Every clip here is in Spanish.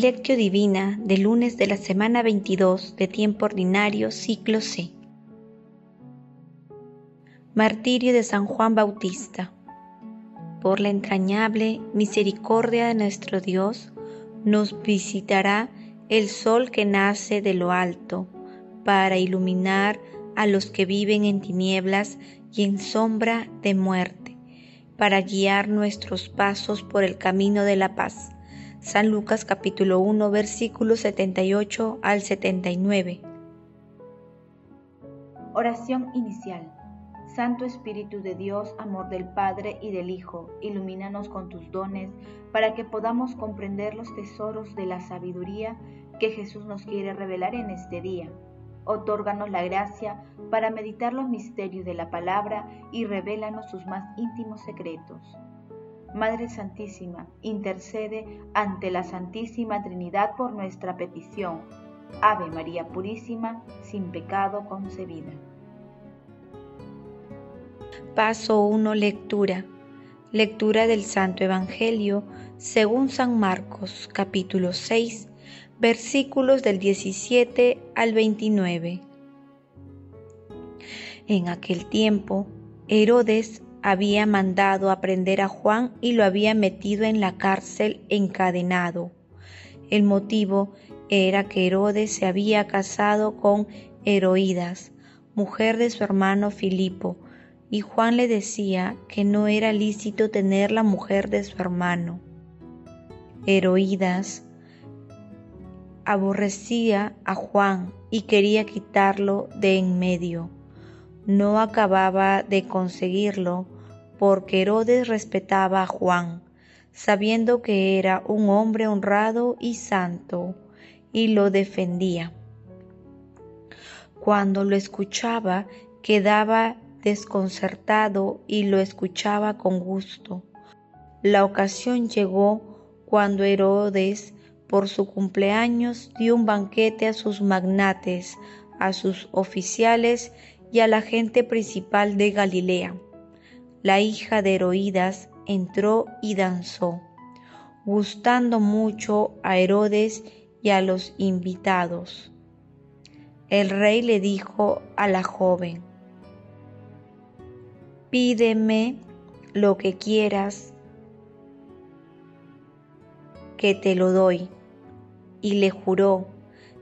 Lectio Divina de lunes de la semana 22 de tiempo ordinario, ciclo C. Martirio de San Juan Bautista. Por la entrañable misericordia de nuestro Dios, nos visitará el sol que nace de lo alto, para iluminar a los que viven en tinieblas y en sombra de muerte, para guiar nuestros pasos por el camino de la paz San Lucas capítulo 1 versículos 78 al 79. Oración inicial. Santo Espíritu de Dios, amor del Padre y del Hijo, ilumínanos con tus dones para que podamos comprender los tesoros de la sabiduría que Jesús nos quiere revelar en este día. Otórganos la gracia para meditar los misterios de la palabra y revélanos sus más íntimos secretos. Madre Santísima, intercede ante la Santísima Trinidad por nuestra petición. Ave María Purísima, sin pecado concebida. Paso 1. Lectura. Lectura del Santo Evangelio según San Marcos, capítulo 6, versículos del 17 al 29. En aquel tiempo, Herodes había mandado a prender a Juan y lo había metido en la cárcel encadenado. El motivo era que Herodes se había casado con Heroídas, mujer de su hermano Filipo, y Juan le decía que no era lícito tener la mujer de su hermano. Heroídas aborrecía a Juan y quería quitarlo de en medio no acababa de conseguirlo porque Herodes respetaba a Juan, sabiendo que era un hombre honrado y santo, y lo defendía. Cuando lo escuchaba, quedaba desconcertado y lo escuchaba con gusto. La ocasión llegó cuando Herodes, por su cumpleaños, dio un banquete a sus magnates, a sus oficiales y a la gente principal de Galilea. La hija de Heroídas entró y danzó, gustando mucho a Herodes y a los invitados. El rey le dijo a la joven, pídeme lo que quieras, que te lo doy. Y le juró,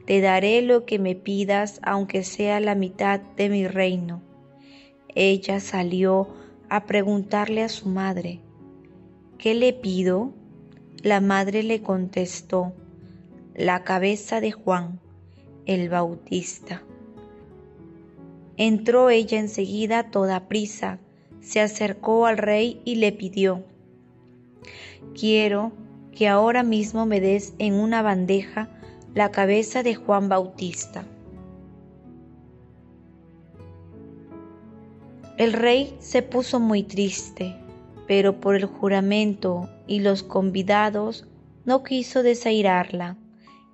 te daré lo que me pidas, aunque sea la mitad de mi reino. Ella salió a preguntarle a su madre, ¿qué le pido? La madre le contestó, la cabeza de Juan, el Bautista. Entró ella enseguida toda prisa, se acercó al rey y le pidió, quiero que ahora mismo me des en una bandeja la cabeza de Juan Bautista. El rey se puso muy triste, pero por el juramento y los convidados no quiso desairarla.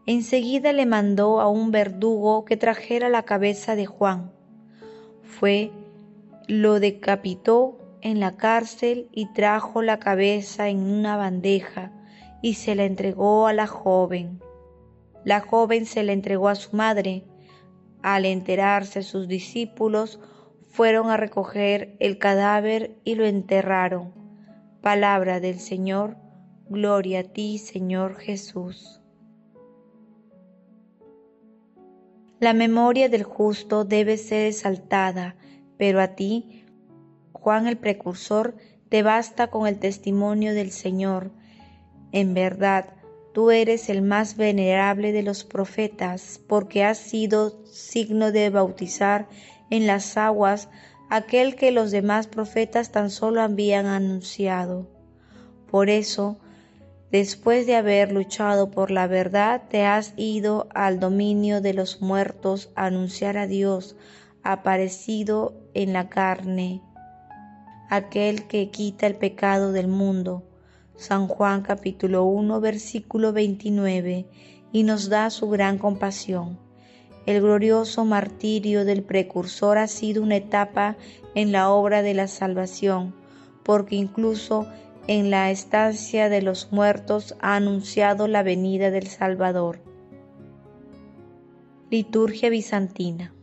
Enseguida le mandó a un verdugo que trajera la cabeza de Juan. Fue, lo decapitó en la cárcel y trajo la cabeza en una bandeja y se la entregó a la joven. La joven se la entregó a su madre. Al enterarse sus discípulos, fueron a recoger el cadáver y lo enterraron. Palabra del Señor, gloria a ti, Señor Jesús. La memoria del justo debe ser exaltada, pero a ti, Juan el precursor, te basta con el testimonio del Señor. En verdad, Tú eres el más venerable de los profetas, porque has sido signo de bautizar en las aguas aquel que los demás profetas tan solo habían anunciado. Por eso, después de haber luchado por la verdad, te has ido al dominio de los muertos a anunciar a Dios, aparecido en la carne, aquel que quita el pecado del mundo San Juan capítulo 1 versículo 29 y nos da su gran compasión. El glorioso martirio del precursor ha sido una etapa en la obra de la salvación, porque incluso en la estancia de los muertos ha anunciado la venida del Salvador. Liturgia bizantina.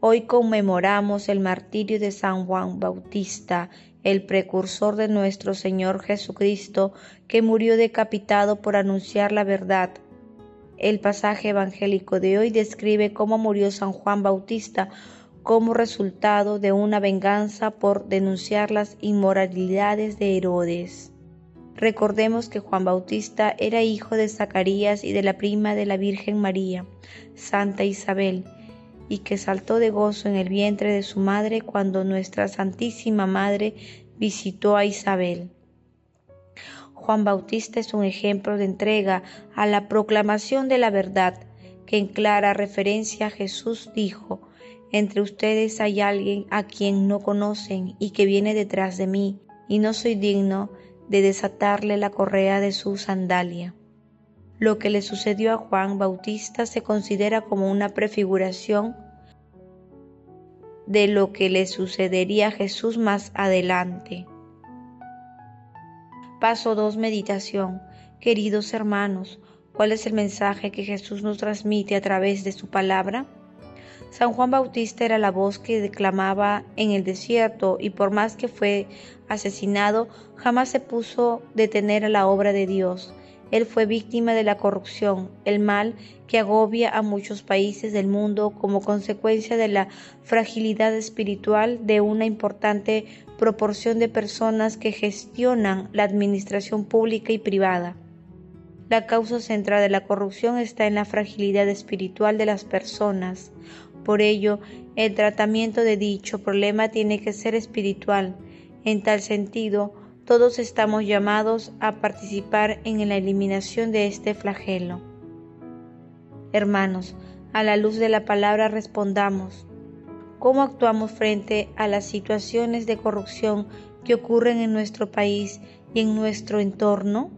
Hoy conmemoramos el martirio de San Juan Bautista, el precursor de nuestro Señor Jesucristo, que murió decapitado por anunciar la verdad. El pasaje evangélico de hoy describe cómo murió San Juan Bautista como resultado de una venganza por denunciar las inmoralidades de Herodes. Recordemos que Juan Bautista era hijo de Zacarías y de la prima de la Virgen María, Santa Isabel, y que saltó de gozo en el vientre de su madre cuando nuestra Santísima Madre visitó a Isabel. Juan Bautista es un ejemplo de entrega a la proclamación de la verdad, que en clara referencia a Jesús dijo, entre ustedes hay alguien a quien no conocen y que viene detrás de mí, y no soy digno de desatarle la correa de su sandalia. Lo que le sucedió a Juan Bautista se considera como una prefiguración de lo que le sucedería a Jesús más adelante. Paso 2. Meditación. Queridos hermanos, ¿cuál es el mensaje que Jesús nos transmite a través de su palabra? San Juan Bautista era la voz que declamaba en el desierto y por más que fue asesinado, jamás se puso detener a la obra de Dios. Él fue víctima de la corrupción, el mal que agobia a muchos países del mundo como consecuencia de la fragilidad espiritual de una importante proporción de personas que gestionan la administración pública y privada. La causa central de la corrupción está en la fragilidad espiritual de las personas. Por ello, el tratamiento de dicho problema tiene que ser espiritual. En tal sentido, todos estamos llamados a participar en la eliminación de este flagelo. Hermanos, a la luz de la palabra respondamos. ¿Cómo actuamos frente a las situaciones de corrupción que ocurren en nuestro país y en nuestro entorno?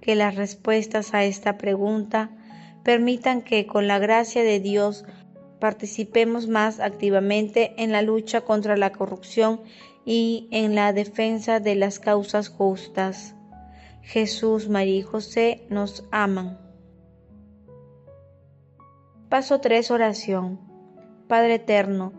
Que las respuestas a esta pregunta permitan que con la gracia de Dios participemos más activamente en la lucha contra la corrupción y en la defensa de las causas justas. Jesús, María y José nos aman. Paso 3. Oración. Padre Eterno,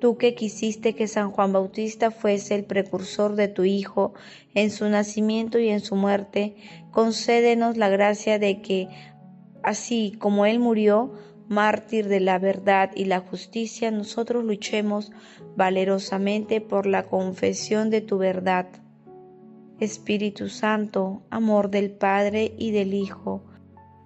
tú que quisiste que San Juan Bautista fuese el precursor de tu Hijo en su nacimiento y en su muerte, concédenos la gracia de que, así como Él murió, mártir de la verdad y la justicia, nosotros luchemos valerosamente por la confesión de tu verdad. Espíritu Santo, amor del Padre y del Hijo,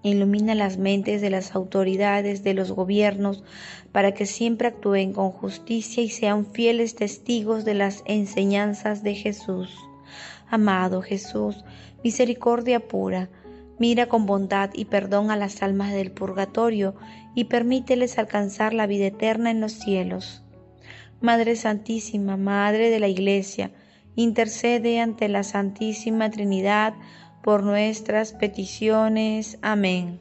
ilumina las mentes de las autoridades, de los gobiernos, para que siempre actúen con justicia y sean fieles testigos de las enseñanzas de Jesús. Amado Jesús, misericordia pura, Mira con bondad y perdón a las almas del purgatorio y permíteles alcanzar la vida eterna en los cielos. Madre Santísima, Madre de la Iglesia, intercede ante la Santísima Trinidad por nuestras peticiones. Amén.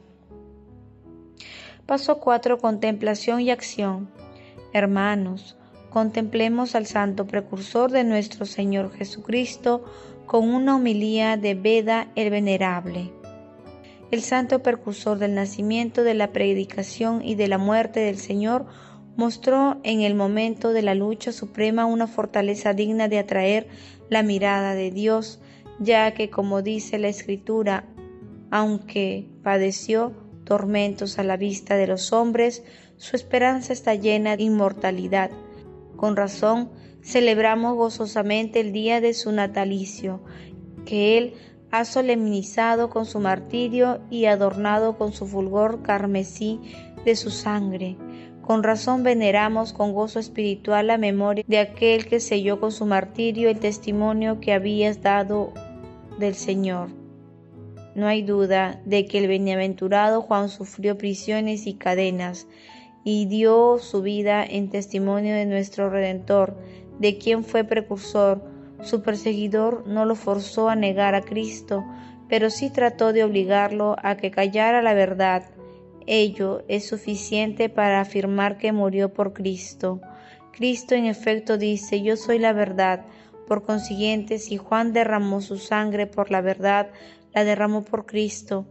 Paso 4. Contemplación y acción. Hermanos, contemplemos al Santo Precursor de nuestro Señor Jesucristo con una homilía de Veda el Venerable el santo percursor del nacimiento, de la predicación y de la muerte del Señor, mostró en el momento de la lucha suprema una fortaleza digna de atraer la mirada de Dios, ya que, como dice la Escritura, aunque padeció tormentos a la vista de los hombres, su esperanza está llena de inmortalidad. Con razón, celebramos gozosamente el día de su natalicio, que Él ha solemnizado con su martirio y adornado con su fulgor carmesí de su sangre. Con razón veneramos con gozo espiritual la memoria de aquel que selló con su martirio el testimonio que habías dado del Señor. No hay duda de que el bienaventurado Juan sufrió prisiones y cadenas y dio su vida en testimonio de nuestro Redentor, de quien fue precursor, su perseguidor no lo forzó a negar a Cristo, pero sí trató de obligarlo a que callara la verdad. Ello es suficiente para afirmar que murió por Cristo. Cristo en efecto dice, yo soy la verdad, Por consiguiente, si Juan derramó su sangre por la verdad, la derramó por Cristo,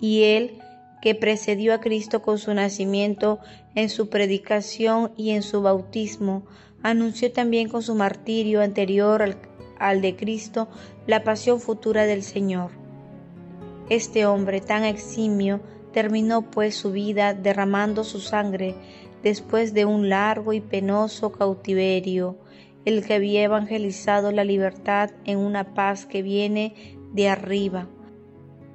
y él, que precedió a Cristo con su nacimiento, en su predicación y en su bautismo, anunció también con su martirio anterior al, al de Cristo la pasión futura del Señor. Este hombre tan eximio terminó pues su vida derramando su sangre después de un largo y penoso cautiverio, el que había evangelizado la libertad en una paz que viene de arriba.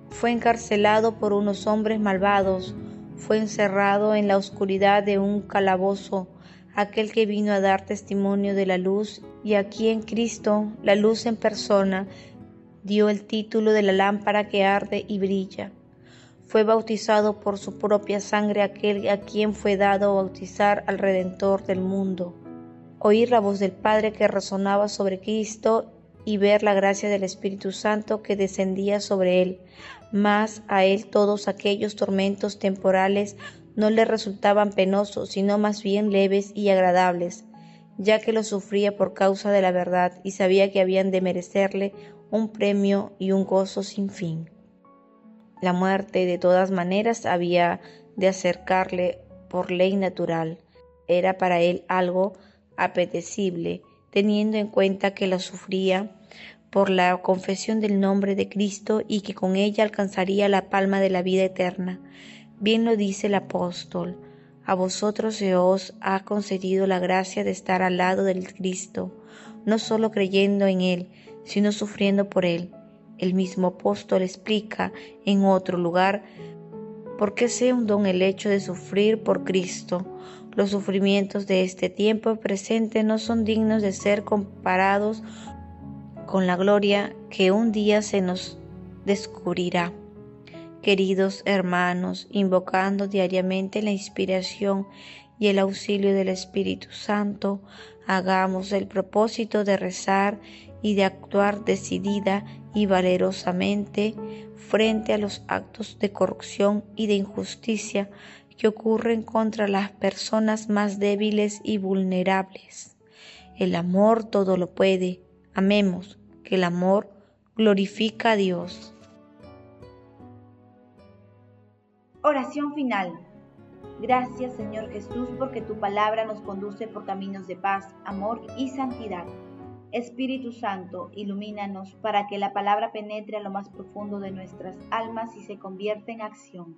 Fue encarcelado por unos hombres malvados, fue encerrado en la oscuridad de un calabozo, aquel que vino a dar testimonio de la luz y aquí en Cristo, la luz en persona, dio el título de la lámpara que arde y brilla. Fue bautizado por su propia sangre aquel a quien fue dado bautizar al Redentor del mundo oír la voz del Padre que resonaba sobre Cristo y ver la gracia del Espíritu Santo que descendía sobre él. Mas a él todos aquellos tormentos temporales no le resultaban penosos, sino más bien leves y agradables, ya que los sufría por causa de la verdad y sabía que habían de merecerle un premio y un gozo sin fin. La muerte de todas maneras había de acercarle por ley natural. Era para él algo apetecible, teniendo en cuenta que la sufría por la confesión del nombre de Cristo y que con ella alcanzaría la palma de la vida eterna. Bien lo dice el apóstol, a vosotros se os ha concedido la gracia de estar al lado del Cristo, no solo creyendo en Él, sino sufriendo por Él. El mismo apóstol explica en otro lugar por qué sea un don el hecho de sufrir por Cristo, los sufrimientos de este tiempo presente no son dignos de ser comparados con la gloria que un día se nos descubrirá. Queridos hermanos, invocando diariamente la inspiración y el auxilio del Espíritu Santo, hagamos el propósito de rezar y de actuar decidida y valerosamente frente a los actos de corrupción y de injusticia que ocurren contra las personas más débiles y vulnerables. El amor todo lo puede. Amemos, que el amor glorifica a Dios. Oración final. Gracias Señor Jesús porque tu palabra nos conduce por caminos de paz, amor y santidad. Espíritu Santo, ilumínanos para que la palabra penetre a lo más profundo de nuestras almas y se convierta en acción.